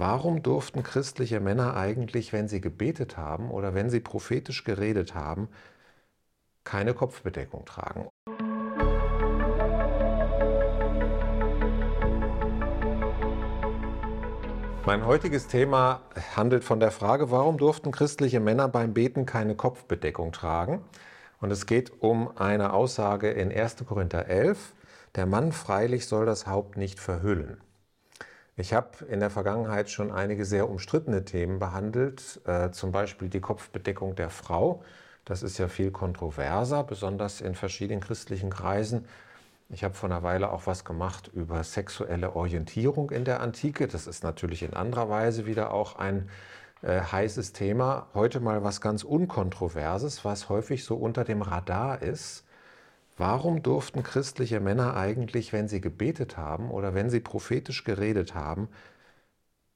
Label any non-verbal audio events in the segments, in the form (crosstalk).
Warum durften christliche Männer eigentlich, wenn sie gebetet haben oder wenn sie prophetisch geredet haben, keine Kopfbedeckung tragen? Mein heutiges Thema handelt von der Frage, warum durften christliche Männer beim Beten keine Kopfbedeckung tragen? Und es geht um eine Aussage in 1. Korinther 11, der Mann freilich soll das Haupt nicht verhüllen. Ich habe in der Vergangenheit schon einige sehr umstrittene Themen behandelt, äh, zum Beispiel die Kopfbedeckung der Frau. Das ist ja viel kontroverser, besonders in verschiedenen christlichen Kreisen. Ich habe vor einer Weile auch was gemacht über sexuelle Orientierung in der Antike. Das ist natürlich in anderer Weise wieder auch ein äh, heißes Thema. Heute mal was ganz Unkontroverses, was häufig so unter dem Radar ist. Warum durften christliche Männer eigentlich, wenn sie gebetet haben oder wenn sie prophetisch geredet haben,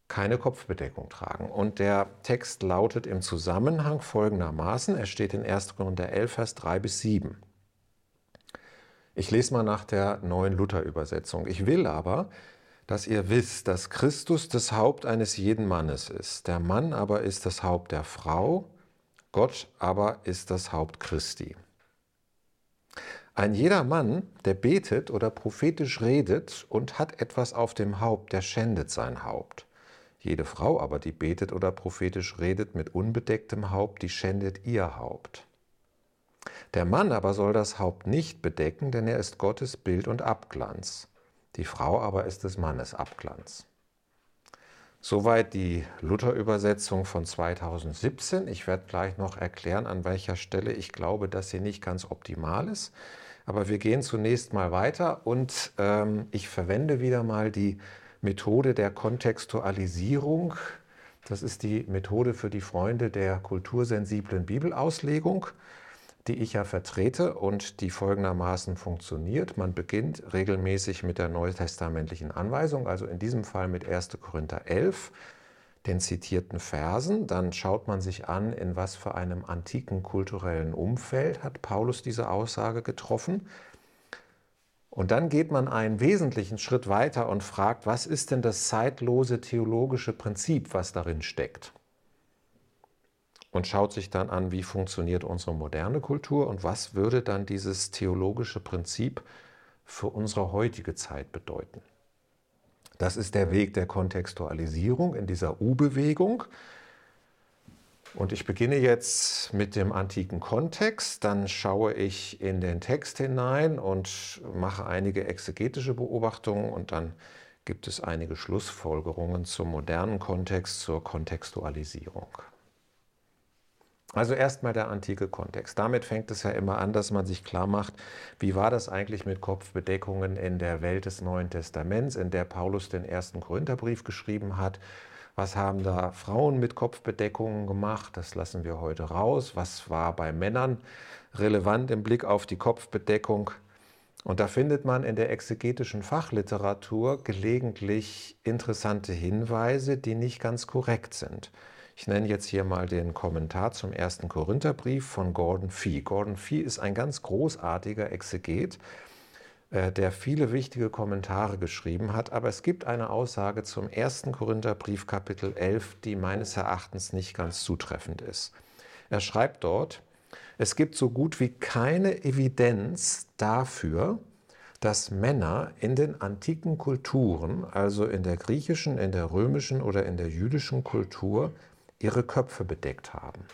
keine Kopfbedeckung tragen? Und der Text lautet im Zusammenhang folgendermaßen, er steht in 1. Korinther 11, Vers 3 bis 7. Ich lese mal nach der neuen Luther-Übersetzung. Ich will aber, dass ihr wisst, dass Christus das Haupt eines jeden Mannes ist. Der Mann aber ist das Haupt der Frau, Gott aber ist das Haupt Christi. Ein jeder Mann, der betet oder prophetisch redet und hat etwas auf dem Haupt, der schändet sein Haupt. Jede Frau aber, die betet oder prophetisch redet mit unbedecktem Haupt, die schändet ihr Haupt. Der Mann aber soll das Haupt nicht bedecken, denn er ist Gottes Bild und Abglanz. Die Frau aber ist des Mannes Abglanz. Soweit die Luther-Übersetzung von 2017. Ich werde gleich noch erklären, an welcher Stelle ich glaube, dass sie nicht ganz optimal ist. Aber wir gehen zunächst mal weiter und ähm, ich verwende wieder mal die Methode der Kontextualisierung. Das ist die Methode für die Freunde der kultursensiblen Bibelauslegung, die ich ja vertrete und die folgendermaßen funktioniert. Man beginnt regelmäßig mit der neutestamentlichen Anweisung, also in diesem Fall mit 1. Korinther 11 den zitierten Versen, dann schaut man sich an, in was für einem antiken kulturellen Umfeld hat Paulus diese Aussage getroffen. Und dann geht man einen wesentlichen Schritt weiter und fragt, was ist denn das zeitlose theologische Prinzip, was darin steckt? Und schaut sich dann an, wie funktioniert unsere moderne Kultur und was würde dann dieses theologische Prinzip für unsere heutige Zeit bedeuten. Das ist der Weg der Kontextualisierung in dieser U-Bewegung. Und ich beginne jetzt mit dem antiken Kontext, dann schaue ich in den Text hinein und mache einige exegetische Beobachtungen und dann gibt es einige Schlussfolgerungen zum modernen Kontext, zur Kontextualisierung. Also erstmal der antike Kontext. Damit fängt es ja immer an, dass man sich klar macht, wie war das eigentlich mit Kopfbedeckungen in der Welt des Neuen Testaments, in der Paulus den ersten Korintherbrief geschrieben hat. Was haben da Frauen mit Kopfbedeckungen gemacht? Das lassen wir heute raus. Was war bei Männern relevant im Blick auf die Kopfbedeckung? Und da findet man in der exegetischen Fachliteratur gelegentlich interessante Hinweise, die nicht ganz korrekt sind. Ich nenne jetzt hier mal den Kommentar zum ersten Korintherbrief von Gordon Fee. Gordon Fee ist ein ganz großartiger Exeget, äh, der viele wichtige Kommentare geschrieben hat, aber es gibt eine Aussage zum ersten Korintherbrief Kapitel 11, die meines Erachtens nicht ganz zutreffend ist. Er schreibt dort, es gibt so gut wie keine Evidenz dafür, dass Männer in den antiken Kulturen, also in der griechischen, in der römischen oder in der jüdischen Kultur, ihre Köpfe bedeckt haben.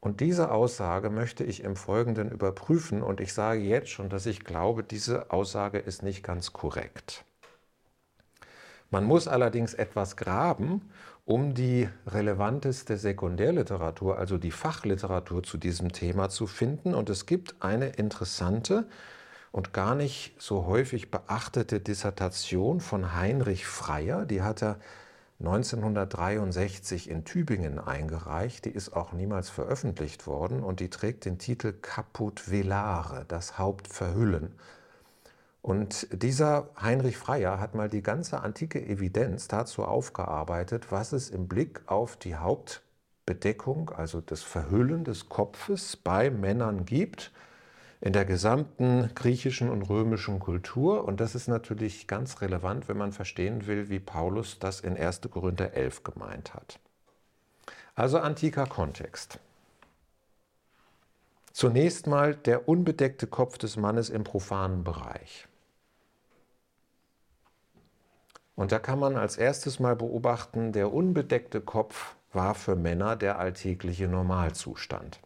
Und diese Aussage möchte ich im Folgenden überprüfen und ich sage jetzt schon, dass ich glaube, diese Aussage ist nicht ganz korrekt. Man muss allerdings etwas graben, um die relevanteste Sekundärliteratur, also die Fachliteratur zu diesem Thema zu finden. Und es gibt eine interessante und gar nicht so häufig beachtete Dissertation von Heinrich Freier, die hat er 1963 in Tübingen eingereicht. Die ist auch niemals veröffentlicht worden und die trägt den Titel Caput Velare, das Haupt verhüllen. Und dieser Heinrich Freier hat mal die ganze antike Evidenz dazu aufgearbeitet, was es im Blick auf die Hauptbedeckung, also das Verhüllen des Kopfes bei Männern gibt in der gesamten griechischen und römischen Kultur. Und das ist natürlich ganz relevant, wenn man verstehen will, wie Paulus das in 1. Korinther 11 gemeint hat. Also antiker Kontext. Zunächst mal der unbedeckte Kopf des Mannes im profanen Bereich. Und da kann man als erstes mal beobachten, der unbedeckte Kopf war für Männer der alltägliche Normalzustand.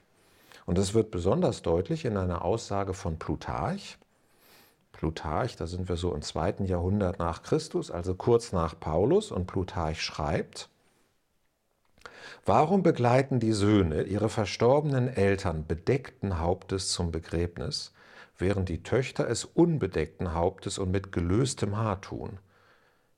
Und das wird besonders deutlich in einer Aussage von Plutarch. Plutarch, da sind wir so im zweiten Jahrhundert nach Christus, also kurz nach Paulus, und Plutarch schreibt, Warum begleiten die Söhne ihre verstorbenen Eltern bedeckten Hauptes zum Begräbnis, während die Töchter es unbedeckten Hauptes und mit gelöstem Haar tun?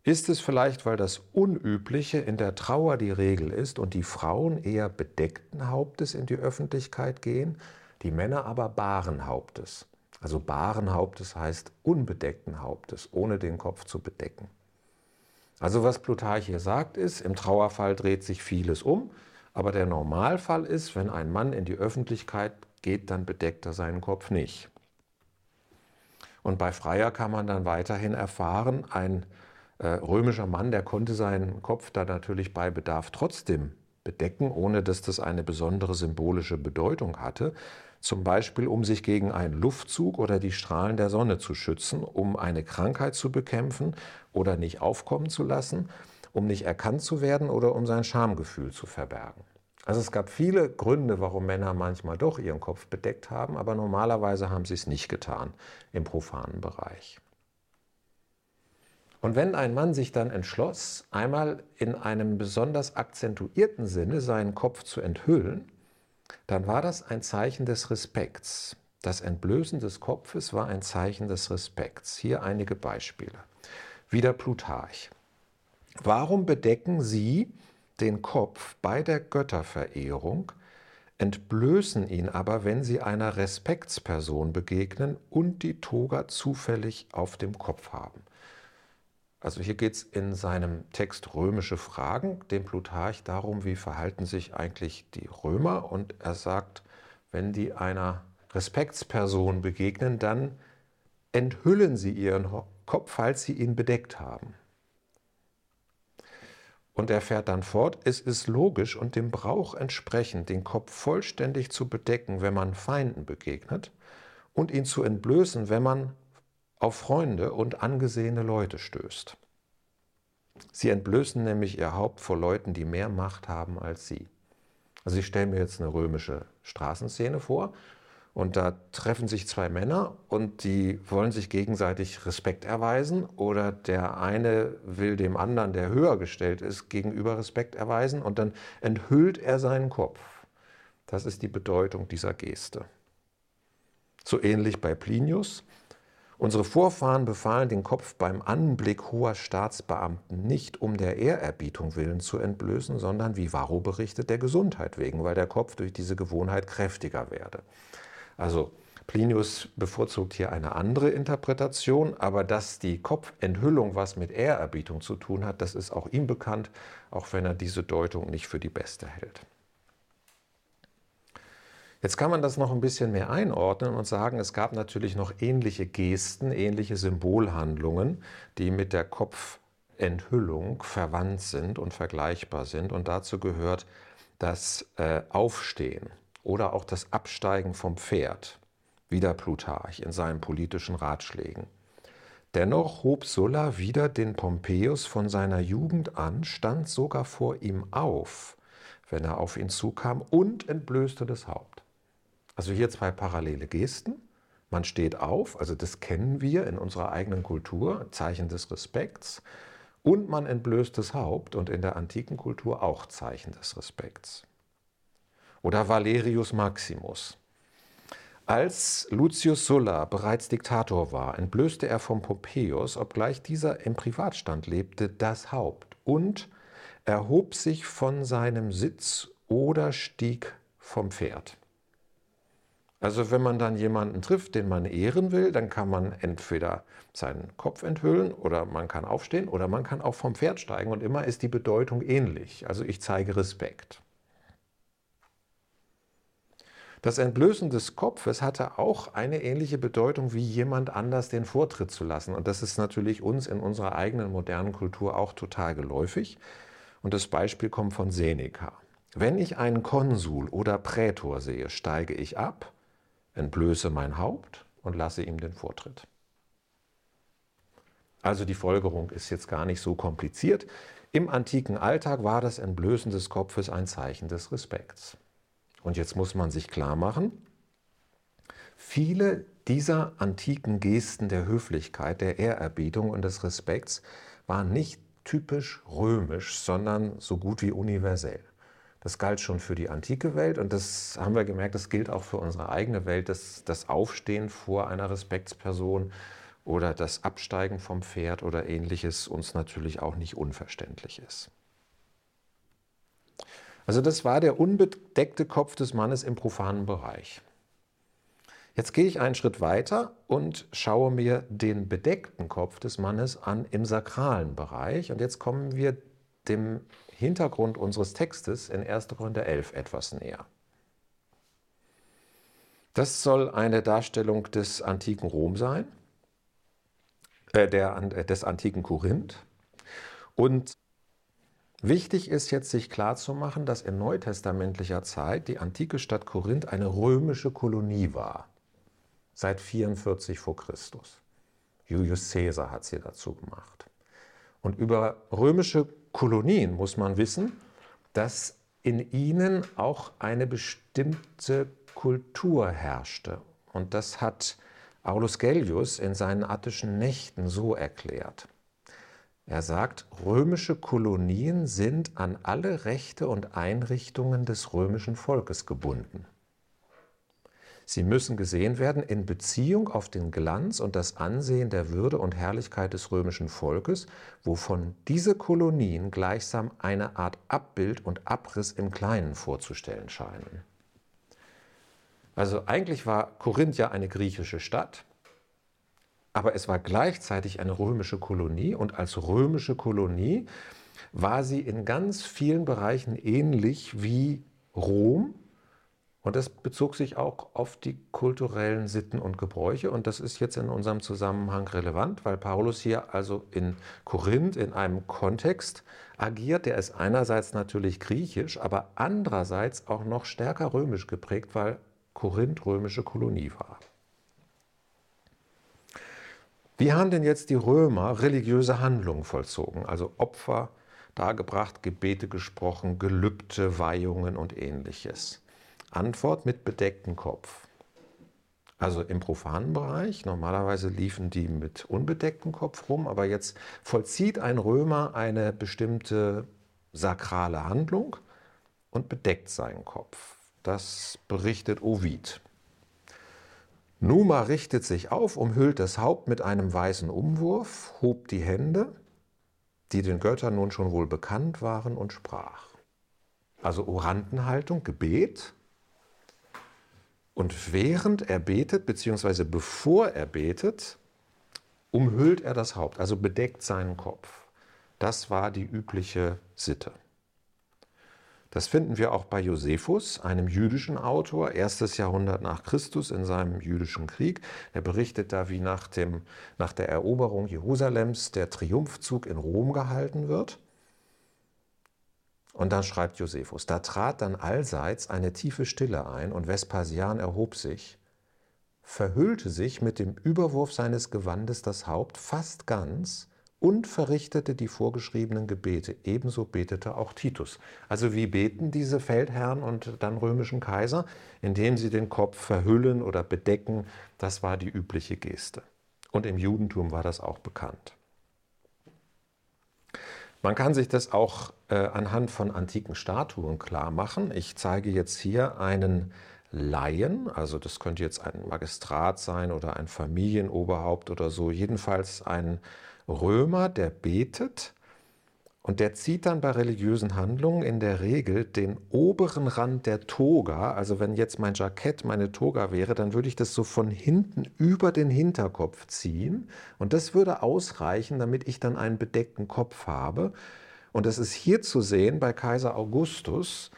Ist es vielleicht, weil das Unübliche in der Trauer die Regel ist und die Frauen eher bedeckten Hauptes in die Öffentlichkeit gehen, die Männer aber baren Hauptes? Also baren Hauptes heißt unbedeckten Hauptes, ohne den Kopf zu bedecken. Also was Plutarch hier sagt ist, im Trauerfall dreht sich vieles um, aber der Normalfall ist, wenn ein Mann in die Öffentlichkeit geht, dann bedeckt er seinen Kopf nicht. Und bei Freier kann man dann weiterhin erfahren, ein römischer Mann, der konnte seinen Kopf da natürlich bei Bedarf trotzdem bedecken, ohne dass das eine besondere symbolische Bedeutung hatte. Zum Beispiel, um sich gegen einen Luftzug oder die Strahlen der Sonne zu schützen, um eine Krankheit zu bekämpfen oder nicht aufkommen zu lassen, um nicht erkannt zu werden oder um sein Schamgefühl zu verbergen. Also es gab viele Gründe, warum Männer manchmal doch ihren Kopf bedeckt haben, aber normalerweise haben sie es nicht getan im profanen Bereich. Und wenn ein Mann sich dann entschloss, einmal in einem besonders akzentuierten Sinne seinen Kopf zu enthüllen, dann war das ein Zeichen des Respekts. Das Entblößen des Kopfes war ein Zeichen des Respekts. Hier einige Beispiele. Wieder Plutarch. Warum bedecken Sie den Kopf bei der Götterverehrung, entblößen ihn aber, wenn Sie einer Respektsperson begegnen und die Toga zufällig auf dem Kopf haben? Also hier geht es in seinem Text Römische Fragen, dem Plutarch, darum, wie verhalten sich eigentlich die Römer. Und er sagt, wenn die einer Respektsperson begegnen, dann enthüllen sie ihren Kopf, falls sie ihn bedeckt haben. Und er fährt dann fort, es ist logisch und dem Brauch entsprechend, den Kopf vollständig zu bedecken, wenn man Feinden begegnet, und ihn zu entblößen, wenn man auf Freunde und angesehene Leute stößt. Sie entblößen nämlich ihr Haupt vor Leuten, die mehr Macht haben als sie. Also ich stelle mir jetzt eine römische Straßenszene vor und da treffen sich zwei Männer und die wollen sich gegenseitig Respekt erweisen oder der eine will dem anderen, der höher gestellt ist, gegenüber Respekt erweisen und dann enthüllt er seinen Kopf. Das ist die Bedeutung dieser Geste. So ähnlich bei Plinius. Unsere Vorfahren befahlen den Kopf beim Anblick hoher Staatsbeamten nicht um der Ehrerbietung willen zu entblößen, sondern, wie Varro berichtet, der Gesundheit wegen, weil der Kopf durch diese Gewohnheit kräftiger werde. Also Plinius bevorzugt hier eine andere Interpretation, aber dass die Kopfenthüllung was mit Ehrerbietung zu tun hat, das ist auch ihm bekannt, auch wenn er diese Deutung nicht für die beste hält. Jetzt kann man das noch ein bisschen mehr einordnen und sagen, es gab natürlich noch ähnliche Gesten, ähnliche Symbolhandlungen, die mit der Kopfenthüllung verwandt sind und vergleichbar sind. Und dazu gehört das äh, Aufstehen oder auch das Absteigen vom Pferd. Wieder Plutarch in seinen politischen Ratschlägen. Dennoch hob Sulla wieder den Pompeius von seiner Jugend an, stand sogar vor ihm auf, wenn er auf ihn zukam, und entblößte das Haupt. Also hier zwei parallele Gesten. Man steht auf, also das kennen wir in unserer eigenen Kultur, Zeichen des Respekts. Und man entblößt das Haupt und in der antiken Kultur auch Zeichen des Respekts. Oder Valerius Maximus. Als Lucius Sulla bereits Diktator war, entblößte er vom Pompeius, obgleich dieser im Privatstand lebte, das Haupt und erhob sich von seinem Sitz oder stieg vom Pferd. Also wenn man dann jemanden trifft, den man ehren will, dann kann man entweder seinen Kopf enthüllen oder man kann aufstehen oder man kann auch vom Pferd steigen und immer ist die Bedeutung ähnlich. Also ich zeige Respekt. Das Entblößen des Kopfes hatte auch eine ähnliche Bedeutung wie jemand anders den Vortritt zu lassen. Und das ist natürlich uns in unserer eigenen modernen Kultur auch total geläufig. Und das Beispiel kommt von Seneca. Wenn ich einen Konsul oder Prätor sehe, steige ich ab, entblöße mein Haupt und lasse ihm den Vortritt. Also die Folgerung ist jetzt gar nicht so kompliziert. Im antiken Alltag war das Entblößen des Kopfes ein Zeichen des Respekts. Und jetzt muss man sich klar machen, viele dieser antiken Gesten der Höflichkeit, der Ehrerbietung und des Respekts waren nicht typisch römisch, sondern so gut wie universell. Das galt schon für die antike Welt und das haben wir gemerkt, das gilt auch für unsere eigene Welt, dass das Aufstehen vor einer Respektsperson oder das Absteigen vom Pferd oder ähnliches uns natürlich auch nicht unverständlich ist. Also das war der unbedeckte Kopf des Mannes im profanen Bereich. Jetzt gehe ich einen Schritt weiter und schaue mir den bedeckten Kopf des Mannes an im sakralen Bereich. Und jetzt kommen wir dem Hintergrund unseres Textes in 1. Korinther 11 etwas näher. Das soll eine Darstellung des antiken Rom sein, äh, der, äh, des antiken Korinth. Und Wichtig ist jetzt, sich klarzumachen, dass in neutestamentlicher Zeit die antike Stadt Korinth eine römische Kolonie war. Seit 44 vor Christus. Julius Caesar hat sie dazu gemacht. Und über römische Kolonien muss man wissen, dass in ihnen auch eine bestimmte Kultur herrschte. Und das hat Aulus Gellius in seinen attischen Nächten so erklärt. Er sagt, römische Kolonien sind an alle Rechte und Einrichtungen des römischen Volkes gebunden. Sie müssen gesehen werden in Beziehung auf den Glanz und das Ansehen der Würde und Herrlichkeit des römischen Volkes, wovon diese Kolonien gleichsam eine Art Abbild und Abriss im Kleinen vorzustellen scheinen. Also eigentlich war Korinth ja eine griechische Stadt, aber es war gleichzeitig eine römische Kolonie und als römische Kolonie war sie in ganz vielen Bereichen ähnlich wie Rom. Und das bezog sich auch auf die kulturellen Sitten und Gebräuche. Und das ist jetzt in unserem Zusammenhang relevant, weil Paulus hier also in Korinth in einem Kontext agiert, der ist einerseits natürlich griechisch, aber andererseits auch noch stärker römisch geprägt, weil Korinth römische Kolonie war. Wie haben denn jetzt die Römer religiöse Handlungen vollzogen, also Opfer dargebracht, Gebete gesprochen, Gelübde, Weihungen und ähnliches? Antwort mit bedecktem Kopf. Also im profanen Bereich, normalerweise liefen die mit unbedecktem Kopf rum, aber jetzt vollzieht ein Römer eine bestimmte sakrale Handlung und bedeckt seinen Kopf. Das berichtet Ovid. Numa richtet sich auf, umhüllt das Haupt mit einem weißen Umwurf, hob die Hände, die den Göttern nun schon wohl bekannt waren, und sprach. Also Orantenhaltung, Gebet. Und während er betet, beziehungsweise bevor er betet, umhüllt er das Haupt, also bedeckt seinen Kopf. Das war die übliche Sitte. Das finden wir auch bei Josephus, einem jüdischen Autor, erstes Jahrhundert nach Christus in seinem jüdischen Krieg. Er berichtet da, wie nach, dem, nach der Eroberung Jerusalems der Triumphzug in Rom gehalten wird. Und dann schreibt Josephus, da trat dann allseits eine tiefe Stille ein und Vespasian erhob sich, verhüllte sich mit dem Überwurf seines Gewandes das Haupt fast ganz und verrichtete die vorgeschriebenen Gebete. Ebenso betete auch Titus. Also wie beten diese Feldherren und dann römischen Kaiser? Indem sie den Kopf verhüllen oder bedecken. Das war die übliche Geste. Und im Judentum war das auch bekannt. Man kann sich das auch äh, anhand von antiken Statuen klar machen. Ich zeige jetzt hier einen Laien, also das könnte jetzt ein Magistrat sein oder ein Familienoberhaupt oder so, jedenfalls ein Römer, der betet und der zieht dann bei religiösen Handlungen in der Regel den oberen Rand der Toga. Also wenn jetzt mein Jackett meine Toga wäre, dann würde ich das so von hinten über den Hinterkopf ziehen. Und das würde ausreichen, damit ich dann einen bedeckten Kopf habe. Und das ist hier zu sehen bei Kaiser Augustus.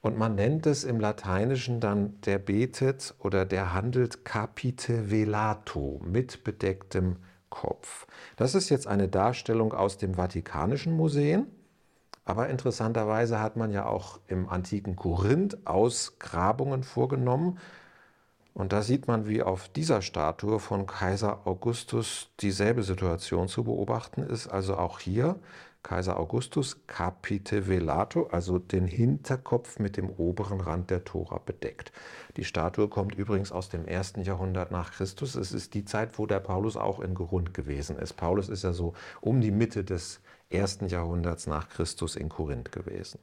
Und man nennt es im Lateinischen dann, der betet oder der handelt capite velato, mit bedecktem Kopf. Das ist jetzt eine Darstellung aus dem Vatikanischen Museum. Aber interessanterweise hat man ja auch im antiken Korinth Ausgrabungen vorgenommen. Und da sieht man, wie auf dieser Statue von Kaiser Augustus dieselbe Situation zu beobachten ist. Also auch hier Kaiser Augustus capite velato, also den Hinterkopf mit dem oberen Rand der Tora bedeckt. Die Statue kommt übrigens aus dem ersten Jahrhundert nach Christus. Es ist die Zeit, wo der Paulus auch in Korinth gewesen ist. Paulus ist ja so um die Mitte des ersten Jahrhunderts nach Christus in Korinth gewesen.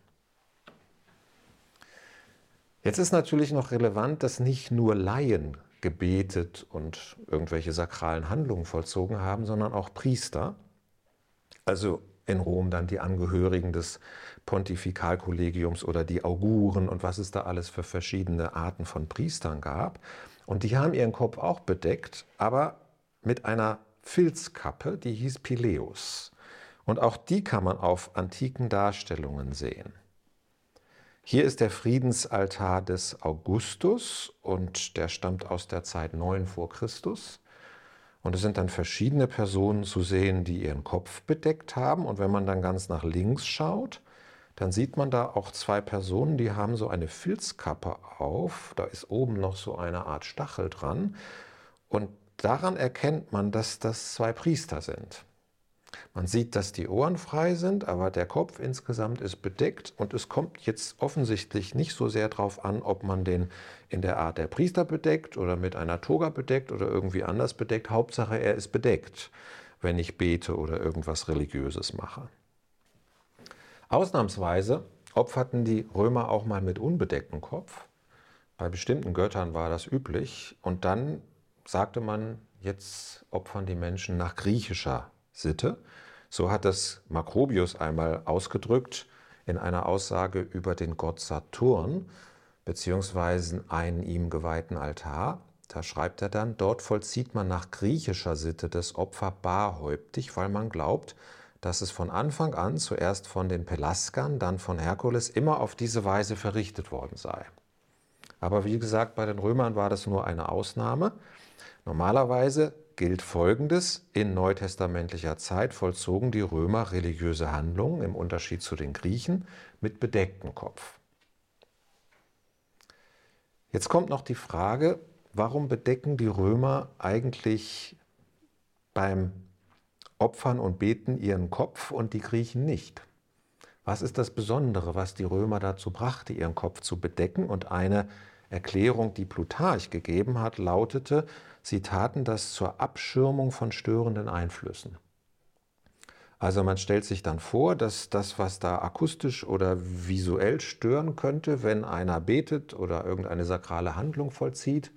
Jetzt ist natürlich noch relevant, dass nicht nur Laien gebetet und irgendwelche sakralen Handlungen vollzogen haben, sondern auch Priester. Also in Rom dann die Angehörigen des Pontifikalkollegiums oder die Auguren und was es da alles für verschiedene Arten von Priestern gab. Und die haben ihren Kopf auch bedeckt, aber mit einer Filzkappe, die hieß Pileus. Und auch die kann man auf antiken Darstellungen sehen. Hier ist der Friedensaltar des Augustus und der stammt aus der Zeit 9 vor Christus. Und es sind dann verschiedene Personen zu sehen, die ihren Kopf bedeckt haben. Und wenn man dann ganz nach links schaut, dann sieht man da auch zwei Personen, die haben so eine Filzkappe auf. Da ist oben noch so eine Art Stachel dran. Und daran erkennt man, dass das zwei Priester sind. Man sieht, dass die Ohren frei sind, aber der Kopf insgesamt ist bedeckt und es kommt jetzt offensichtlich nicht so sehr darauf an, ob man den in der Art der Priester bedeckt oder mit einer Toga bedeckt oder irgendwie anders bedeckt. Hauptsache, er ist bedeckt, wenn ich bete oder irgendwas Religiöses mache. Ausnahmsweise opferten die Römer auch mal mit unbedecktem Kopf. Bei bestimmten Göttern war das üblich und dann sagte man, jetzt opfern die Menschen nach griechischer Sitte. So hat das Makrobius einmal ausgedrückt in einer Aussage über den Gott Saturn beziehungsweise einen ihm geweihten Altar. Da schreibt er dann, dort vollzieht man nach griechischer Sitte das Opfer barhäuptig, weil man glaubt, dass es von Anfang an zuerst von den Pelaskern, dann von Herkules immer auf diese Weise verrichtet worden sei. Aber wie gesagt, bei den Römern war das nur eine Ausnahme. Normalerweise gilt Folgendes. In neutestamentlicher Zeit vollzogen die Römer religiöse Handlungen im Unterschied zu den Griechen mit bedecktem Kopf. Jetzt kommt noch die Frage, warum bedecken die Römer eigentlich beim Opfern und Beten ihren Kopf und die Griechen nicht? Was ist das Besondere, was die Römer dazu brachte, ihren Kopf zu bedecken? Und eine Erklärung, die Plutarch gegeben hat, lautete, sie taten das zur Abschirmung von störenden Einflüssen. Also man stellt sich dann vor, dass das, was da akustisch oder visuell stören könnte, wenn einer betet oder irgendeine sakrale Handlung vollzieht,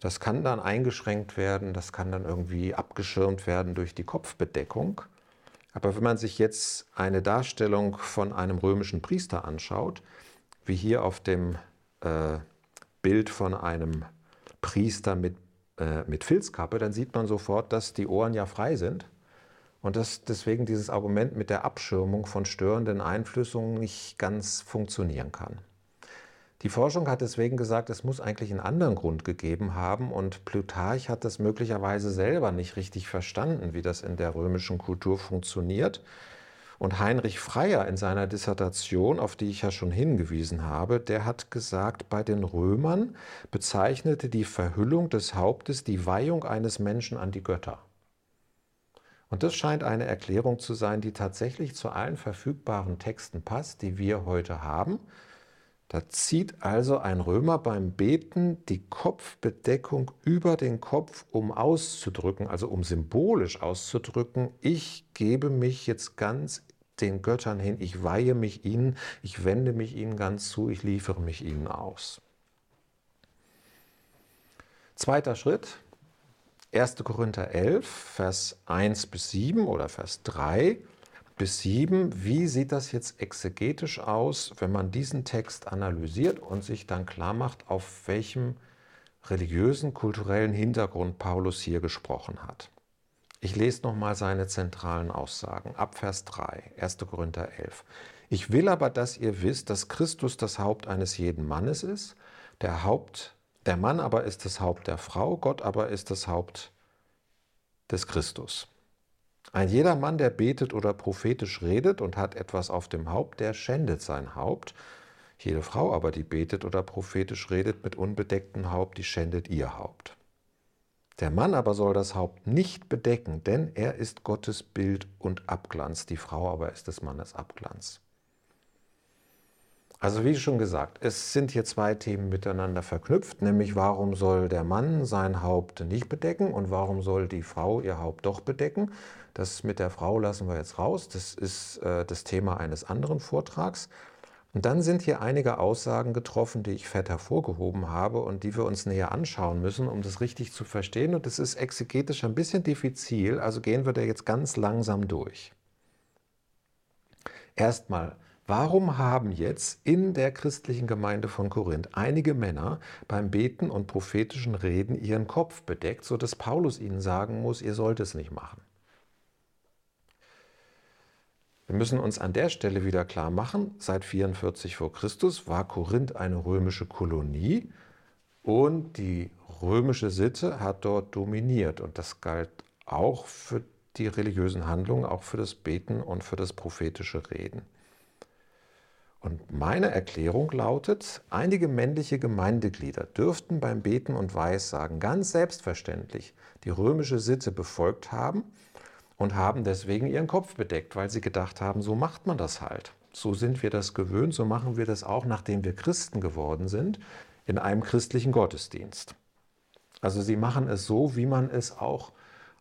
das kann dann eingeschränkt werden, das kann dann irgendwie abgeschirmt werden durch die Kopfbedeckung. Aber wenn man sich jetzt eine Darstellung von einem römischen Priester anschaut, wie hier auf dem äh, Bild von einem Priester mit, äh, mit Filzkappe, dann sieht man sofort, dass die Ohren ja frei sind und dass deswegen dieses Argument mit der Abschirmung von störenden Einflüssen nicht ganz funktionieren kann. Die Forschung hat deswegen gesagt, es muss eigentlich einen anderen Grund gegeben haben und Plutarch hat das möglicherweise selber nicht richtig verstanden, wie das in der römischen Kultur funktioniert. Und Heinrich Freier in seiner Dissertation, auf die ich ja schon hingewiesen habe, der hat gesagt, bei den Römern bezeichnete die Verhüllung des Hauptes die Weihung eines Menschen an die Götter. Und das scheint eine Erklärung zu sein, die tatsächlich zu allen verfügbaren Texten passt, die wir heute haben. Da zieht also ein Römer beim Beten die Kopfbedeckung über den Kopf, um auszudrücken, also um symbolisch auszudrücken, ich gebe mich jetzt ganz den Göttern hin, ich weihe mich ihnen, ich wende mich ihnen ganz zu, ich liefere mich ihnen aus. Zweiter Schritt, 1. Korinther 11, Vers 1 bis 7 oder Vers 3 bis 7. Wie sieht das jetzt exegetisch aus, wenn man diesen Text analysiert und sich dann klar macht, auf welchem religiösen, kulturellen Hintergrund Paulus hier gesprochen hat? Ich lese nochmal seine zentralen Aussagen ab Vers 3, 1. Korinther 11. Ich will aber, dass ihr wisst, dass Christus das Haupt eines jeden Mannes ist, der Haupt, der Mann aber ist das Haupt der Frau, Gott aber ist das Haupt des Christus. Ein jeder Mann, der betet oder prophetisch redet und hat etwas auf dem Haupt, der schändet sein Haupt. Jede Frau aber, die betet oder prophetisch redet mit unbedecktem Haupt, die schändet ihr Haupt. Der Mann aber soll das Haupt nicht bedecken, denn er ist Gottes Bild und Abglanz, die Frau aber ist des Mannes Abglanz. Also wie schon gesagt, es sind hier zwei Themen miteinander verknüpft, nämlich warum soll der Mann sein Haupt nicht bedecken und warum soll die Frau ihr Haupt doch bedecken. Das mit der Frau lassen wir jetzt raus, das ist äh, das Thema eines anderen Vortrags. Und dann sind hier einige Aussagen getroffen, die ich fett hervorgehoben habe und die wir uns näher anschauen müssen, um das richtig zu verstehen. Und das ist exegetisch ein bisschen diffizil, also gehen wir da jetzt ganz langsam durch. Erstmal, Warum haben jetzt in der christlichen Gemeinde von Korinth einige Männer beim Beten und prophetischen Reden ihren Kopf bedeckt, sodass Paulus ihnen sagen muss, ihr sollt es nicht machen? Wir müssen uns an der Stelle wieder klar machen, seit 44 vor Christus war Korinth eine römische Kolonie und die römische Sitte hat dort dominiert und das galt auch für die religiösen Handlungen, auch für das Beten und für das prophetische Reden. Und meine Erklärung lautet, einige männliche Gemeindeglieder dürften beim Beten und Weissagen ganz selbstverständlich die römische Sitte befolgt haben und haben deswegen ihren Kopf bedeckt, weil sie gedacht haben, so macht man das halt. So sind wir das gewöhnt, so machen wir das auch, nachdem wir Christen geworden sind, in einem christlichen Gottesdienst. Also sie machen es so, wie man es auch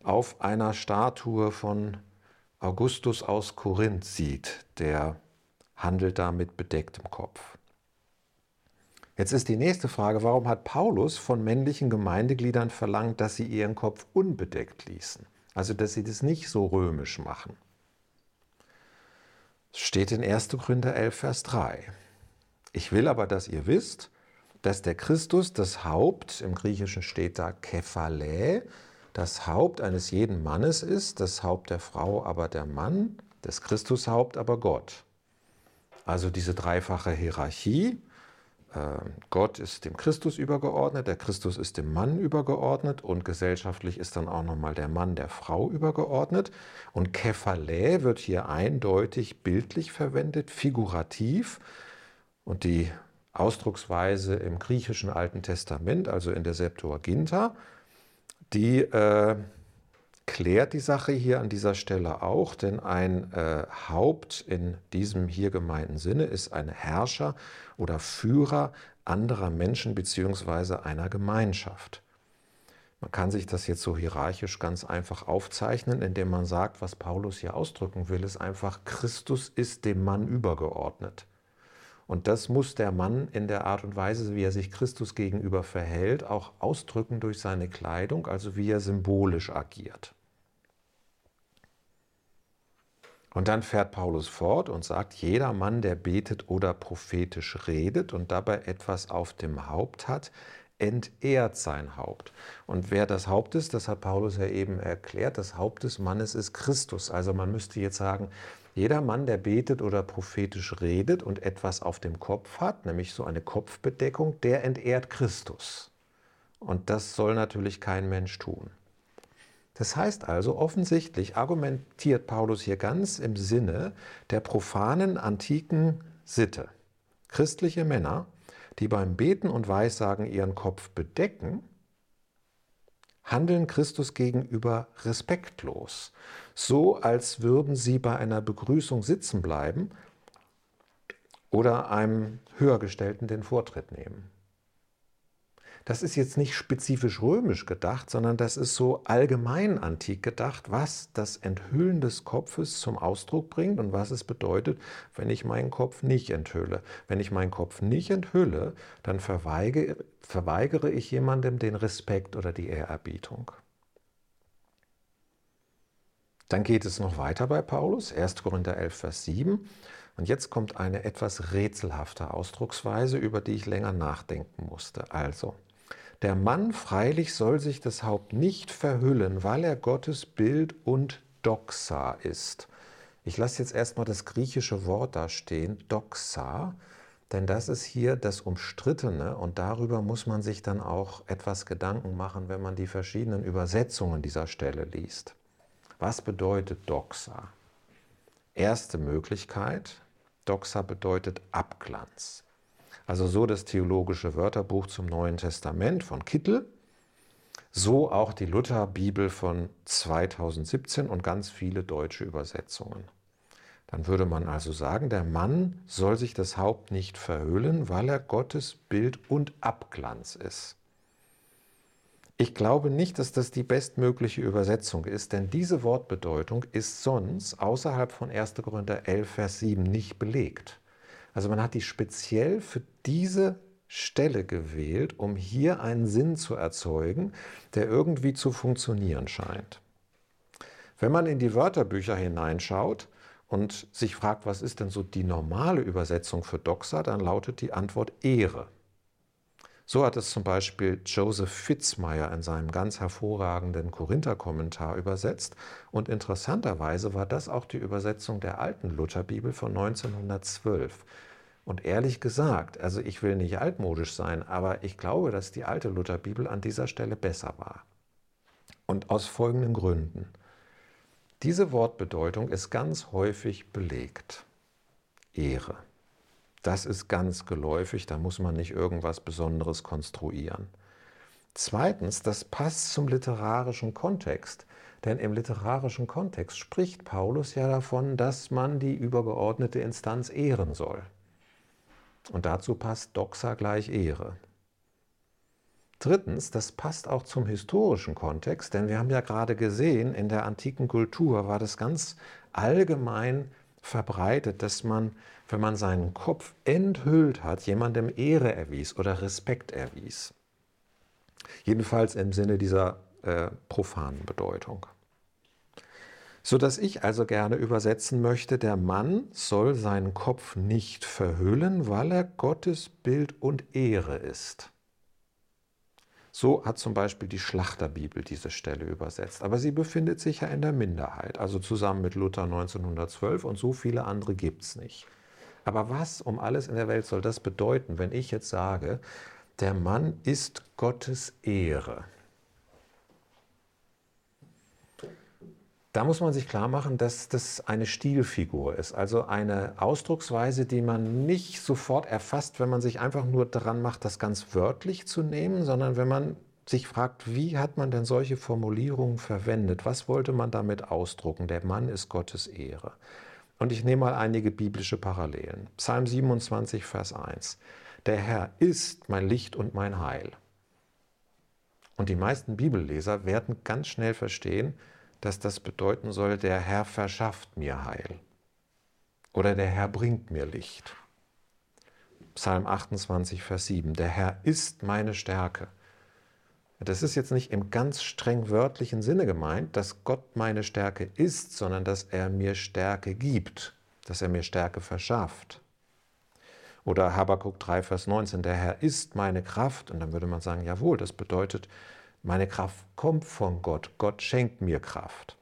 auf einer Statue von Augustus aus Korinth sieht, der handelt da mit bedecktem Kopf. Jetzt ist die nächste Frage, warum hat Paulus von männlichen Gemeindegliedern verlangt, dass sie ihren Kopf unbedeckt ließen? Also dass sie das nicht so römisch machen. Es steht in 1. Korinther 11, Vers 3. Ich will aber, dass ihr wisst, dass der Christus das Haupt, im Griechischen steht da Kephale, das Haupt eines jeden Mannes ist, das Haupt der Frau aber der Mann, das Christushaupt aber Gott. Also diese dreifache Hierarchie. Ähm, Gott ist dem Christus übergeordnet, der Christus ist dem Mann übergeordnet und gesellschaftlich ist dann auch nochmal der Mann der Frau übergeordnet. Und Kephale wird hier eindeutig bildlich verwendet, figurativ. Und die Ausdrucksweise im griechischen Alten Testament, also in der Septuaginta, die äh, klärt die Sache hier an dieser Stelle auch, denn ein äh, Haupt in diesem hier gemeinten Sinne ist ein Herrscher oder Führer anderer Menschen bzw. einer Gemeinschaft. Man kann sich das jetzt so hierarchisch ganz einfach aufzeichnen, indem man sagt, was Paulus hier ausdrücken will, ist einfach, Christus ist dem Mann übergeordnet. Und das muss der Mann in der Art und Weise, wie er sich Christus gegenüber verhält, auch ausdrücken durch seine Kleidung, also wie er symbolisch agiert. Und dann fährt Paulus fort und sagt, jeder Mann, der betet oder prophetisch redet und dabei etwas auf dem Haupt hat, entehrt sein Haupt. Und wer das Haupt ist, das hat Paulus ja eben erklärt, das Haupt des Mannes ist Christus. Also man müsste jetzt sagen, jeder Mann, der betet oder prophetisch redet und etwas auf dem Kopf hat, nämlich so eine Kopfbedeckung, der entehrt Christus. Und das soll natürlich kein Mensch tun. Das heißt also, offensichtlich argumentiert Paulus hier ganz im Sinne der profanen antiken Sitte. Christliche Männer, die beim Beten und Weissagen ihren Kopf bedecken, handeln Christus gegenüber respektlos, so als würden sie bei einer Begrüßung sitzen bleiben oder einem Höhergestellten den Vortritt nehmen das ist jetzt nicht spezifisch römisch gedacht, sondern das ist so allgemein antik gedacht, was das Enthüllen des Kopfes zum Ausdruck bringt und was es bedeutet, wenn ich meinen Kopf nicht enthülle. Wenn ich meinen Kopf nicht enthülle, dann verweigere, verweigere ich jemandem den Respekt oder die Ehrerbietung. Dann geht es noch weiter bei Paulus, 1. Korinther 11, Vers 7. Und jetzt kommt eine etwas rätselhafte Ausdrucksweise, über die ich länger nachdenken musste. Also, der Mann freilich soll sich das Haupt nicht verhüllen, weil er Gottes Bild und Doxa ist. Ich lasse jetzt erstmal das griechische Wort da stehen, doxa, denn das ist hier das Umstrittene und darüber muss man sich dann auch etwas Gedanken machen, wenn man die verschiedenen Übersetzungen dieser Stelle liest. Was bedeutet doxa? Erste Möglichkeit, doxa bedeutet Abglanz. Also so das theologische Wörterbuch zum Neuen Testament von Kittel, so auch die Lutherbibel von 2017 und ganz viele deutsche Übersetzungen. Dann würde man also sagen, der Mann soll sich das Haupt nicht verhüllen, weil er Gottes Bild und Abglanz ist. Ich glaube nicht, dass das die bestmögliche Übersetzung ist, denn diese Wortbedeutung ist sonst außerhalb von 1. Korinther 11, Vers 7 nicht belegt. Also man hat die speziell für diese Stelle gewählt, um hier einen Sinn zu erzeugen, der irgendwie zu funktionieren scheint. Wenn man in die Wörterbücher hineinschaut und sich fragt, was ist denn so die normale Übersetzung für Doxa, dann lautet die Antwort Ehre. So hat es zum Beispiel Joseph Fitzmyer in seinem ganz hervorragenden Korinther-Kommentar übersetzt. Und interessanterweise war das auch die Übersetzung der alten Lutherbibel von 1912. Und ehrlich gesagt, also ich will nicht altmodisch sein, aber ich glaube, dass die alte Lutherbibel an dieser Stelle besser war. Und aus folgenden Gründen. Diese Wortbedeutung ist ganz häufig belegt. Ehre. Das ist ganz geläufig, da muss man nicht irgendwas Besonderes konstruieren. Zweitens, das passt zum literarischen Kontext. Denn im literarischen Kontext spricht Paulus ja davon, dass man die übergeordnete Instanz ehren soll. Und dazu passt Doxa gleich Ehre. Drittens, das passt auch zum historischen Kontext, denn wir haben ja gerade gesehen, in der antiken Kultur war das ganz allgemein verbreitet, dass man, wenn man seinen Kopf enthüllt hat, jemandem Ehre erwies oder Respekt erwies. Jedenfalls im Sinne dieser äh, profanen Bedeutung so dass ich also gerne übersetzen möchte, der Mann soll seinen Kopf nicht verhüllen, weil er Gottes Bild und Ehre ist. So hat zum Beispiel die Schlachterbibel diese Stelle übersetzt. Aber sie befindet sich ja in der Minderheit, also zusammen mit Luther 1912 und so viele andere gibt es nicht. Aber was um alles in der Welt soll das bedeuten, wenn ich jetzt sage, der Mann ist Gottes Ehre? Da muss man sich klar machen, dass das eine Stilfigur ist, also eine Ausdrucksweise, die man nicht sofort erfasst, wenn man sich einfach nur daran macht, das ganz wörtlich zu nehmen, sondern wenn man sich fragt, wie hat man denn solche Formulierungen verwendet? Was wollte man damit ausdrucken? Der Mann ist Gottes Ehre. Und ich nehme mal einige biblische Parallelen. Psalm 27, Vers 1. Der Herr ist mein Licht und mein Heil. Und die meisten Bibelleser werden ganz schnell verstehen, dass das bedeuten soll, der Herr verschafft mir Heil oder der Herr bringt mir Licht. Psalm 28, Vers 7, der Herr ist meine Stärke. Das ist jetzt nicht im ganz streng wörtlichen Sinne gemeint, dass Gott meine Stärke ist, sondern dass er mir Stärke gibt, dass er mir Stärke verschafft. Oder Habakkuk 3, Vers 19, der Herr ist meine Kraft. Und dann würde man sagen, jawohl, das bedeutet, meine Kraft kommt von Gott. Gott schenkt mir Kraft.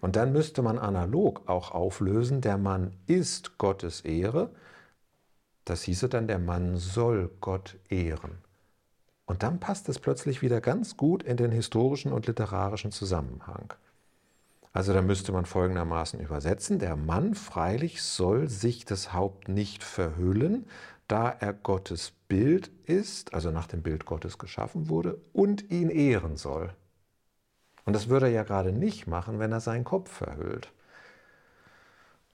Und dann müsste man analog auch auflösen, der Mann ist Gottes Ehre. Das hieße dann, der Mann soll Gott ehren. Und dann passt es plötzlich wieder ganz gut in den historischen und literarischen Zusammenhang. Also da müsste man folgendermaßen übersetzen, der Mann freilich soll sich das Haupt nicht verhüllen, da er Gottes Bild ist, also nach dem Bild Gottes geschaffen wurde, und ihn ehren soll. Und das würde er ja gerade nicht machen, wenn er seinen Kopf verhüllt.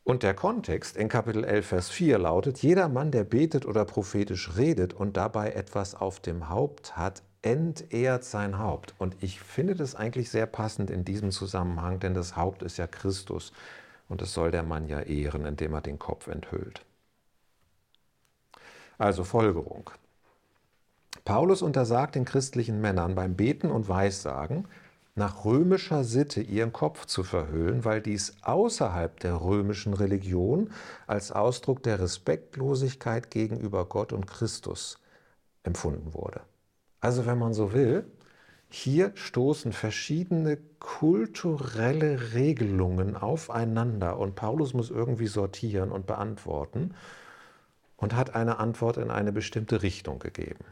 Und der Kontext in Kapitel 11, Vers 4 lautet, jeder Mann, der betet oder prophetisch redet und dabei etwas auf dem Haupt hat, entehrt sein Haupt. Und ich finde das eigentlich sehr passend in diesem Zusammenhang, denn das Haupt ist ja Christus und es soll der Mann ja ehren, indem er den Kopf enthüllt. Also Folgerung. Paulus untersagt den christlichen Männern beim Beten und Weissagen, nach römischer Sitte ihren Kopf zu verhüllen, weil dies außerhalb der römischen Religion als Ausdruck der Respektlosigkeit gegenüber Gott und Christus empfunden wurde. Also wenn man so will, hier stoßen verschiedene kulturelle Regelungen aufeinander und Paulus muss irgendwie sortieren und beantworten und hat eine Antwort in eine bestimmte Richtung gegeben.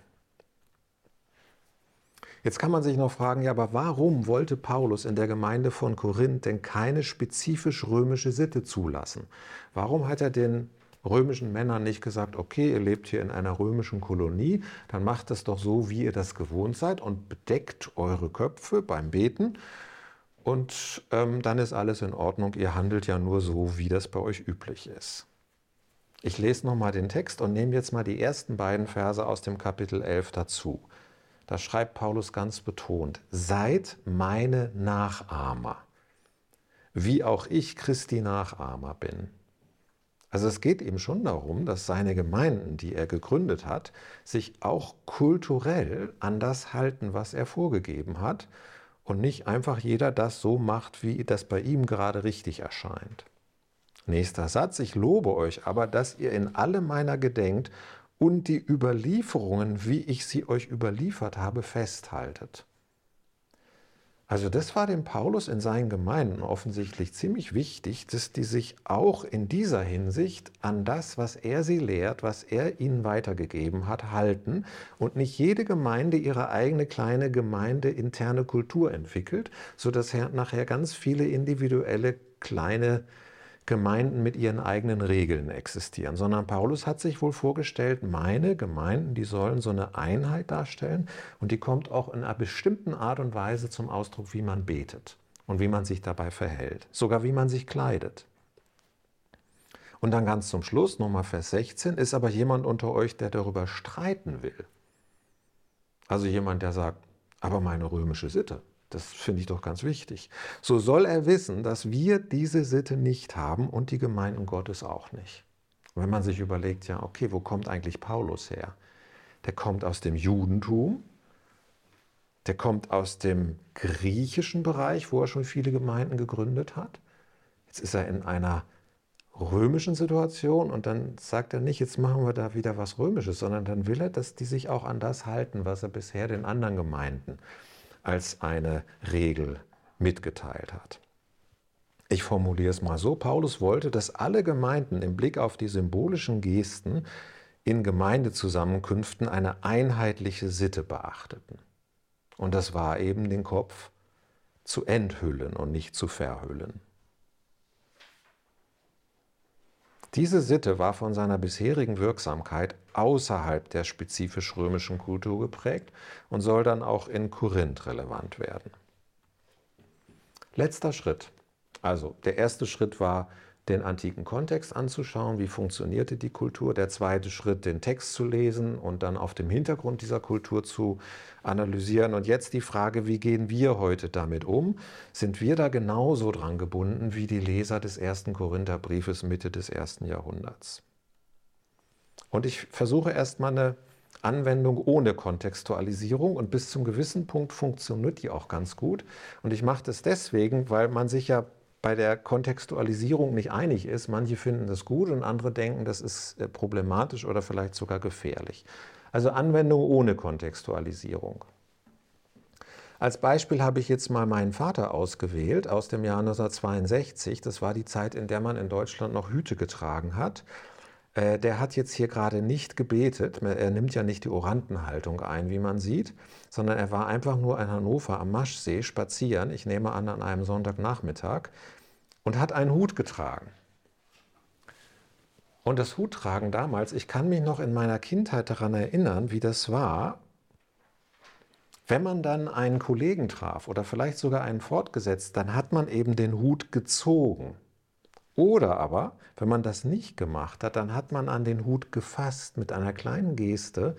Jetzt kann man sich noch fragen, ja, aber warum wollte Paulus in der Gemeinde von Korinth denn keine spezifisch römische Sitte zulassen? Warum hat er den römischen Männern nicht gesagt, okay, ihr lebt hier in einer römischen Kolonie, dann macht es doch so, wie ihr das gewohnt seid und bedeckt eure Köpfe beim Beten und ähm, dann ist alles in Ordnung. Ihr handelt ja nur so, wie das bei euch üblich ist. Ich lese nochmal den Text und nehme jetzt mal die ersten beiden Verse aus dem Kapitel 11 dazu. Da schreibt Paulus ganz betont, seid meine Nachahmer, wie auch ich Christi Nachahmer bin. Also es geht ihm schon darum, dass seine Gemeinden, die er gegründet hat, sich auch kulturell an das halten, was er vorgegeben hat und nicht einfach jeder das so macht, wie das bei ihm gerade richtig erscheint. Nächster Satz, ich lobe euch aber, dass ihr in alle meiner gedenkt und die Überlieferungen, wie ich sie euch überliefert habe, festhaltet. Also das war dem Paulus in seinen Gemeinden offensichtlich ziemlich wichtig, dass die sich auch in dieser Hinsicht an das, was er sie lehrt, was er ihnen weitergegeben hat, halten und nicht jede Gemeinde ihre eigene kleine gemeindeinterne Kultur entwickelt, sodass nachher ganz viele individuelle kleine Gemeinden mit ihren eigenen Regeln existieren, sondern Paulus hat sich wohl vorgestellt, meine Gemeinden, die sollen so eine Einheit darstellen und die kommt auch in einer bestimmten Art und Weise zum Ausdruck, wie man betet und wie man sich dabei verhält, sogar wie man sich kleidet. Und dann ganz zum Schluss, nochmal Vers 16, ist aber jemand unter euch, der darüber streiten will. Also jemand, der sagt, aber meine römische Sitte, das finde ich doch ganz wichtig. So soll er wissen, dass wir diese Sitte nicht haben und die Gemeinden Gottes auch nicht. Und wenn man sich überlegt, ja, okay, wo kommt eigentlich Paulus her? Der kommt aus dem Judentum, der kommt aus dem griechischen Bereich, wo er schon viele Gemeinden gegründet hat. Jetzt ist er in einer römischen Situation und dann sagt er nicht, jetzt machen wir da wieder was Römisches, sondern dann will er, dass die sich auch an das halten, was er bisher den anderen Gemeinden als eine Regel mitgeteilt hat. Ich formuliere es mal so, Paulus wollte, dass alle Gemeinden im Blick auf die symbolischen Gesten in Gemeindezusammenkünften eine einheitliche Sitte beachteten. Und das war eben den Kopf zu enthüllen und nicht zu verhüllen. Diese Sitte war von seiner bisherigen Wirksamkeit außerhalb der spezifisch römischen Kultur geprägt und soll dann auch in Korinth relevant werden. Letzter Schritt. Also der erste Schritt war den antiken Kontext anzuschauen, wie funktionierte die Kultur. Der zweite Schritt, den Text zu lesen und dann auf dem Hintergrund dieser Kultur zu analysieren. Und jetzt die Frage, wie gehen wir heute damit um? Sind wir da genauso dran gebunden wie die Leser des ersten Korintherbriefes Mitte des ersten Jahrhunderts? Und ich versuche erstmal eine Anwendung ohne Kontextualisierung und bis zum gewissen Punkt funktioniert die auch ganz gut. Und ich mache das deswegen, weil man sich ja bei der Kontextualisierung nicht einig ist. Manche finden das gut und andere denken, das ist äh, problematisch oder vielleicht sogar gefährlich. Also Anwendung ohne Kontextualisierung. Als Beispiel habe ich jetzt mal meinen Vater ausgewählt aus dem Jahr 1962. Das war die Zeit, in der man in Deutschland noch Hüte getragen hat. Äh, der hat jetzt hier gerade nicht gebetet. Er nimmt ja nicht die Orantenhaltung ein, wie man sieht, sondern er war einfach nur in Hannover am Maschsee spazieren, ich nehme an an einem Sonntagnachmittag, und hat einen Hut getragen. Und das Huttragen damals, ich kann mich noch in meiner Kindheit daran erinnern, wie das war, wenn man dann einen Kollegen traf oder vielleicht sogar einen fortgesetzt, dann hat man eben den Hut gezogen. Oder aber, wenn man das nicht gemacht hat, dann hat man an den Hut gefasst mit einer kleinen Geste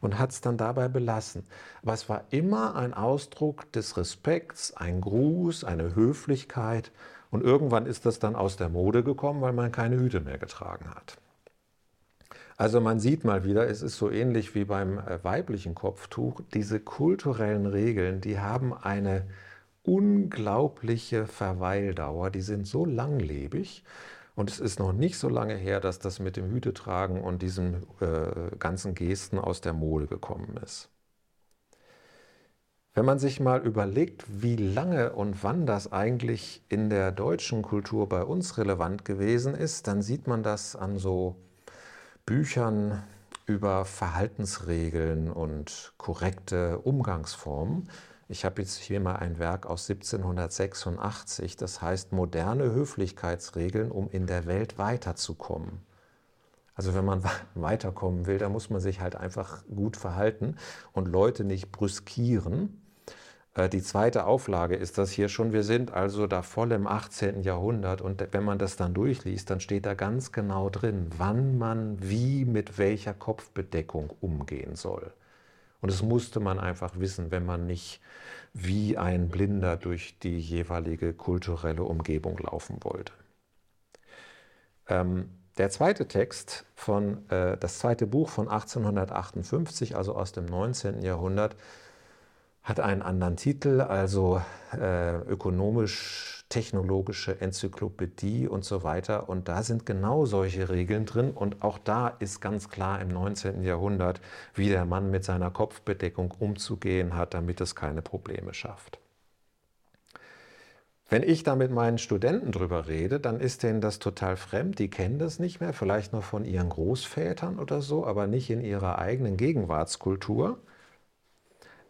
und hat es dann dabei belassen. Aber es war immer ein Ausdruck des Respekts, ein Gruß, eine Höflichkeit und irgendwann ist das dann aus der Mode gekommen, weil man keine Hüte mehr getragen hat. Also man sieht mal wieder, es ist so ähnlich wie beim äh, weiblichen Kopftuch, diese kulturellen Regeln, die haben eine unglaubliche Verweildauer, die sind so langlebig und es ist noch nicht so lange her, dass das mit dem Hütetragen und diesen äh, ganzen Gesten aus der Mode gekommen ist. Wenn man sich mal überlegt, wie lange und wann das eigentlich in der deutschen Kultur bei uns relevant gewesen ist, dann sieht man das an so Büchern über Verhaltensregeln und korrekte Umgangsformen. Ich habe jetzt hier mal ein Werk aus 1786, das heißt moderne Höflichkeitsregeln, um in der Welt weiterzukommen. Also wenn man (laughs) weiterkommen will, dann muss man sich halt einfach gut verhalten und Leute nicht brüskieren. Äh, die zweite Auflage ist das hier schon. Wir sind also da voll im 18. Jahrhundert und wenn man das dann durchliest, dann steht da ganz genau drin, wann man wie mit welcher Kopfbedeckung umgehen soll. Und das musste man einfach wissen, wenn man nicht wie ein Blinder durch die jeweilige kulturelle Umgebung laufen wollte. Ähm, der zweite Text von, äh, das zweite Buch von 1858, also aus dem 19. Jahrhundert, hat einen anderen Titel, also äh, ökonomisch-technologische Enzyklopädie und so weiter. Und da sind genau solche Regeln drin. Und auch da ist ganz klar im 19. Jahrhundert, wie der Mann mit seiner Kopfbedeckung umzugehen hat, damit es keine Probleme schafft. Wenn ich da mit meinen Studenten drüber rede, dann ist denen das total fremd. Die kennen das nicht mehr, vielleicht noch von ihren Großvätern oder so, aber nicht in ihrer eigenen Gegenwartskultur.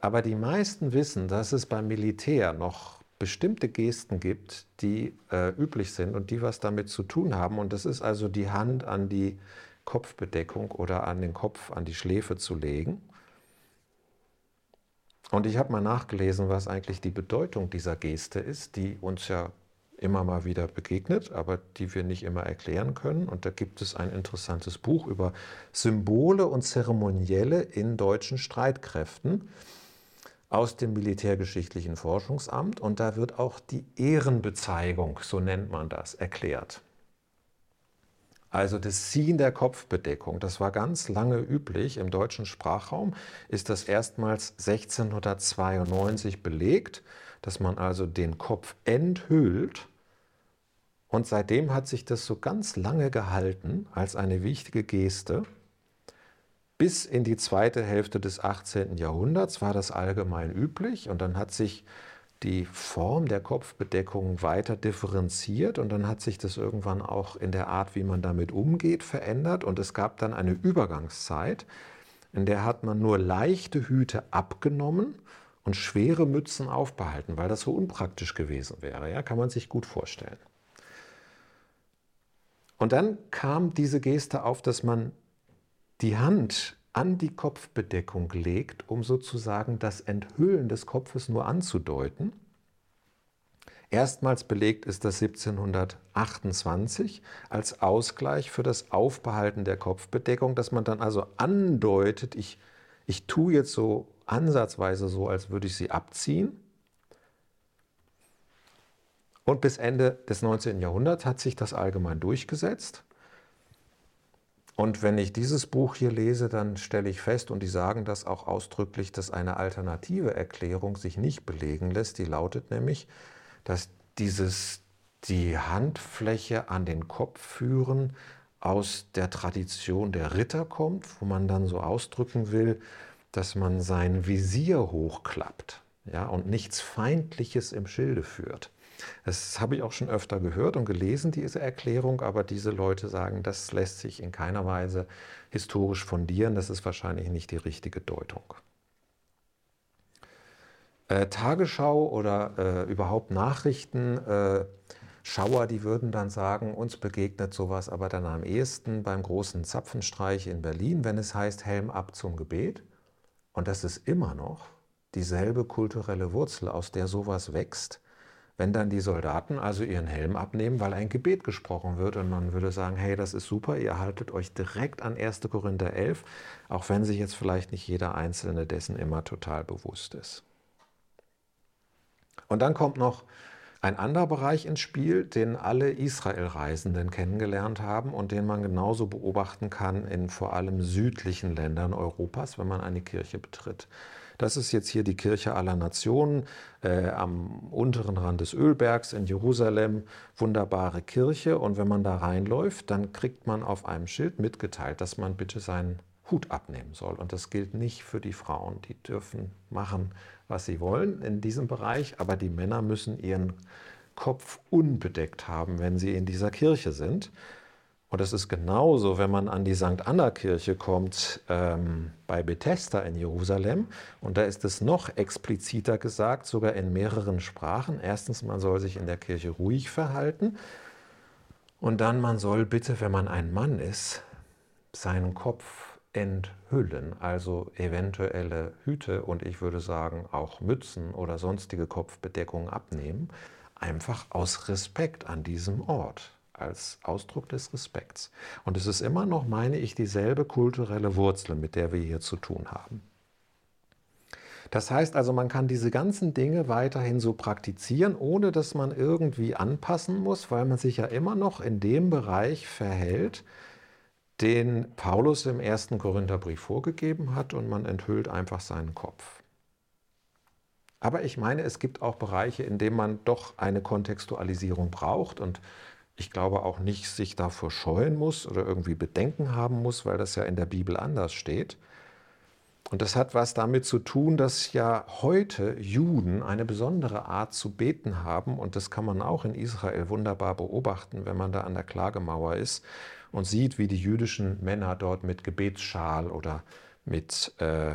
Aber die meisten wissen, dass es beim Militär noch bestimmte Gesten gibt, die äh, üblich sind und die was damit zu tun haben. Und das ist also die Hand an die Kopfbedeckung oder an den Kopf, an die Schläfe zu legen. Und ich habe mal nachgelesen, was eigentlich die Bedeutung dieser Geste ist, die uns ja immer mal wieder begegnet, aber die wir nicht immer erklären können. Und da gibt es ein interessantes Buch über Symbole und Zeremonielle in deutschen Streitkräften aus dem Militärgeschichtlichen Forschungsamt und da wird auch die Ehrenbezeigung, so nennt man das, erklärt. Also das Ziehen der Kopfbedeckung, das war ganz lange üblich im deutschen Sprachraum, ist das erstmals 1692 belegt, dass man also den Kopf enthüllt. Und seitdem hat sich das so ganz lange gehalten als eine wichtige Geste. Bis in die zweite Hälfte des 18. Jahrhunderts war das allgemein üblich und dann hat sich die Form der Kopfbedeckung weiter differenziert und dann hat sich das irgendwann auch in der Art, wie man damit umgeht, verändert und es gab dann eine Übergangszeit, in der hat man nur leichte Hüte abgenommen und schwere Mützen aufbehalten, weil das so unpraktisch gewesen wäre. Ja, kann man sich gut vorstellen. Und dann kam diese Geste auf, dass man die Hand an die Kopfbedeckung legt, um sozusagen das Enthüllen des Kopfes nur anzudeuten. Erstmals belegt ist das 1728 als Ausgleich für das Aufbehalten der Kopfbedeckung, dass man dann also andeutet, ich, ich tue jetzt so ansatzweise so, als würde ich sie abziehen. Und bis Ende des 19. Jahrhunderts hat sich das allgemein durchgesetzt. Und wenn ich dieses Buch hier lese, dann stelle ich fest, und die sagen das auch ausdrücklich, dass eine alternative Erklärung sich nicht belegen lässt. Die lautet nämlich, dass dieses, die Handfläche an den Kopf führen aus der Tradition der Ritter kommt, wo man dann so ausdrücken will, dass man sein Visier hochklappt ja, und nichts Feindliches im Schilde führt. Das habe ich auch schon öfter gehört und gelesen, diese Erklärung, aber diese Leute sagen, das lässt sich in keiner Weise historisch fundieren, das ist wahrscheinlich nicht die richtige Deutung. Äh, Tagesschau oder äh, überhaupt Nachrichten, äh, Schauer, die würden dann sagen, uns begegnet sowas aber dann am ehesten beim großen Zapfenstreich in Berlin, wenn es heißt Helm ab zum Gebet. Und das ist immer noch dieselbe kulturelle Wurzel, aus der sowas wächst wenn dann die Soldaten also ihren Helm abnehmen, weil ein Gebet gesprochen wird und man würde sagen, hey, das ist super, ihr haltet euch direkt an 1. Korinther 11, auch wenn sich jetzt vielleicht nicht jeder Einzelne dessen immer total bewusst ist. Und dann kommt noch ein anderer Bereich ins Spiel, den alle Israel-Reisenden kennengelernt haben und den man genauso beobachten kann in vor allem südlichen Ländern Europas, wenn man eine Kirche betritt. Das ist jetzt hier die Kirche aller Nationen äh, am unteren Rand des Ölbergs in Jerusalem. Wunderbare Kirche. Und wenn man da reinläuft, dann kriegt man auf einem Schild mitgeteilt, dass man bitte sein Hut abnehmen soll. Und das gilt nicht für die Frauen. Die dürfen machen, was sie wollen in diesem Bereich, aber die Männer müssen ihren Kopf unbedeckt haben, wenn sie in dieser Kirche sind. Und es ist genauso, wenn man an die St. Anna-Kirche kommt ähm, bei Bethesda in Jerusalem. Und da ist es noch expliziter gesagt, sogar in mehreren Sprachen. Erstens, man soll sich in der Kirche ruhig verhalten. Und dann, man soll bitte, wenn man ein Mann ist, seinen Kopf enthüllen, also eventuelle Hüte und ich würde sagen auch Mützen oder sonstige Kopfbedeckungen abnehmen, einfach aus Respekt an diesem Ort als Ausdruck des Respekts. Und es ist immer noch, meine ich, dieselbe kulturelle Wurzel, mit der wir hier zu tun haben. Das heißt also, man kann diese ganzen Dinge weiterhin so praktizieren, ohne dass man irgendwie anpassen muss, weil man sich ja immer noch in dem Bereich verhält, den Paulus im ersten Korintherbrief vorgegeben hat und man enthüllt einfach seinen Kopf. Aber ich meine, es gibt auch Bereiche, in denen man doch eine Kontextualisierung braucht und ich glaube auch nicht sich davor scheuen muss oder irgendwie Bedenken haben muss, weil das ja in der Bibel anders steht. Und das hat was damit zu tun, dass ja heute Juden eine besondere Art zu beten haben. Und das kann man auch in Israel wunderbar beobachten, wenn man da an der Klagemauer ist und sieht, wie die jüdischen Männer dort mit Gebetsschal oder mit äh,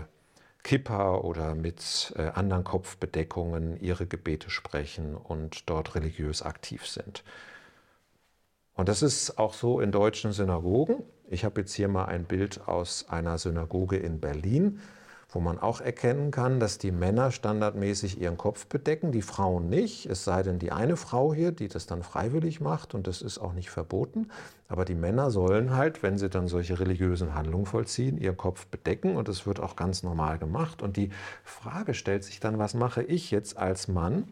Kippa oder mit äh, anderen Kopfbedeckungen ihre Gebete sprechen und dort religiös aktiv sind. Und das ist auch so in deutschen Synagogen. Ich habe jetzt hier mal ein Bild aus einer Synagoge in Berlin, wo man auch erkennen kann, dass die Männer standardmäßig ihren Kopf bedecken, die Frauen nicht, es sei denn die eine Frau hier, die das dann freiwillig macht und das ist auch nicht verboten. Aber die Männer sollen halt, wenn sie dann solche religiösen Handlungen vollziehen, ihren Kopf bedecken und das wird auch ganz normal gemacht. Und die Frage stellt sich dann, was mache ich jetzt als Mann,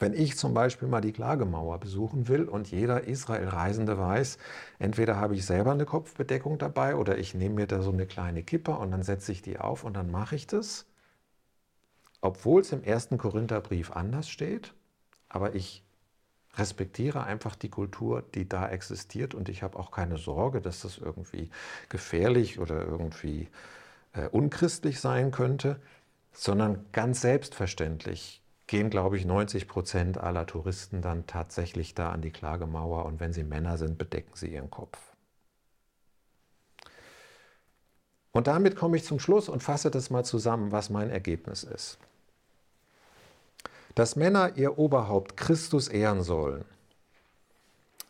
wenn ich zum Beispiel mal die Klagemauer besuchen will und jeder Israel-Reisende weiß, entweder habe ich selber eine Kopfbedeckung dabei oder ich nehme mir da so eine kleine Kipper und dann setze ich die auf und dann mache ich das, obwohl es im ersten Korintherbrief anders steht, aber ich respektiere einfach die Kultur, die da existiert und ich habe auch keine Sorge, dass das irgendwie gefährlich oder irgendwie äh, unchristlich sein könnte, sondern ganz selbstverständlich gehen, glaube ich, 90 Prozent aller Touristen dann tatsächlich da an die Klagemauer und wenn sie Männer sind, bedecken sie ihren Kopf. Und damit komme ich zum Schluss und fasse das mal zusammen, was mein Ergebnis ist. Dass Männer ihr Oberhaupt Christus ehren sollen,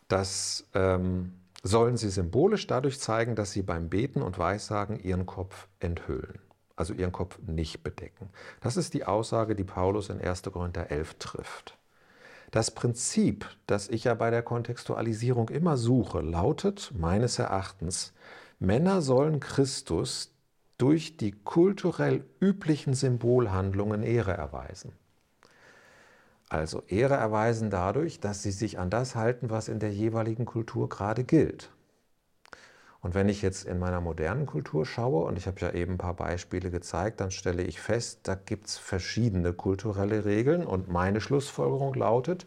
das ähm, sollen sie symbolisch dadurch zeigen, dass sie beim Beten und Weissagen ihren Kopf enthüllen also ihren Kopf nicht bedecken. Das ist die Aussage, die Paulus in 1. Korinther 11 trifft. Das Prinzip, das ich ja bei der Kontextualisierung immer suche, lautet meines Erachtens, Männer sollen Christus durch die kulturell üblichen Symbolhandlungen Ehre erweisen. Also Ehre erweisen dadurch, dass sie sich an das halten, was in der jeweiligen Kultur gerade gilt. Und wenn ich jetzt in meiner modernen Kultur schaue, und ich habe ja eben ein paar Beispiele gezeigt, dann stelle ich fest, da gibt es verschiedene kulturelle Regeln. Und meine Schlussfolgerung lautet,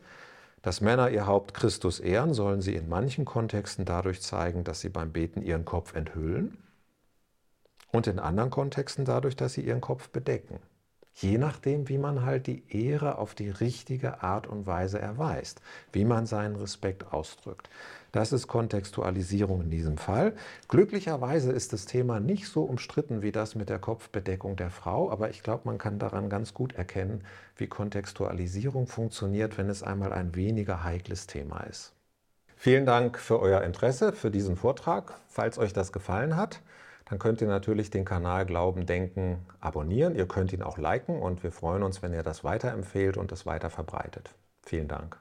dass Männer ihr Haupt Christus ehren, sollen sie in manchen Kontexten dadurch zeigen, dass sie beim Beten ihren Kopf enthüllen und in anderen Kontexten dadurch, dass sie ihren Kopf bedecken. Je nachdem, wie man halt die Ehre auf die richtige Art und Weise erweist, wie man seinen Respekt ausdrückt. Das ist Kontextualisierung in diesem Fall. Glücklicherweise ist das Thema nicht so umstritten wie das mit der Kopfbedeckung der Frau, aber ich glaube, man kann daran ganz gut erkennen, wie Kontextualisierung funktioniert, wenn es einmal ein weniger heikles Thema ist. Vielen Dank für euer Interesse für diesen Vortrag. Falls euch das gefallen hat, dann könnt ihr natürlich den Kanal Glauben, Denken abonnieren. Ihr könnt ihn auch liken und wir freuen uns, wenn ihr das weiterempfehlt und das weiter verbreitet. Vielen Dank.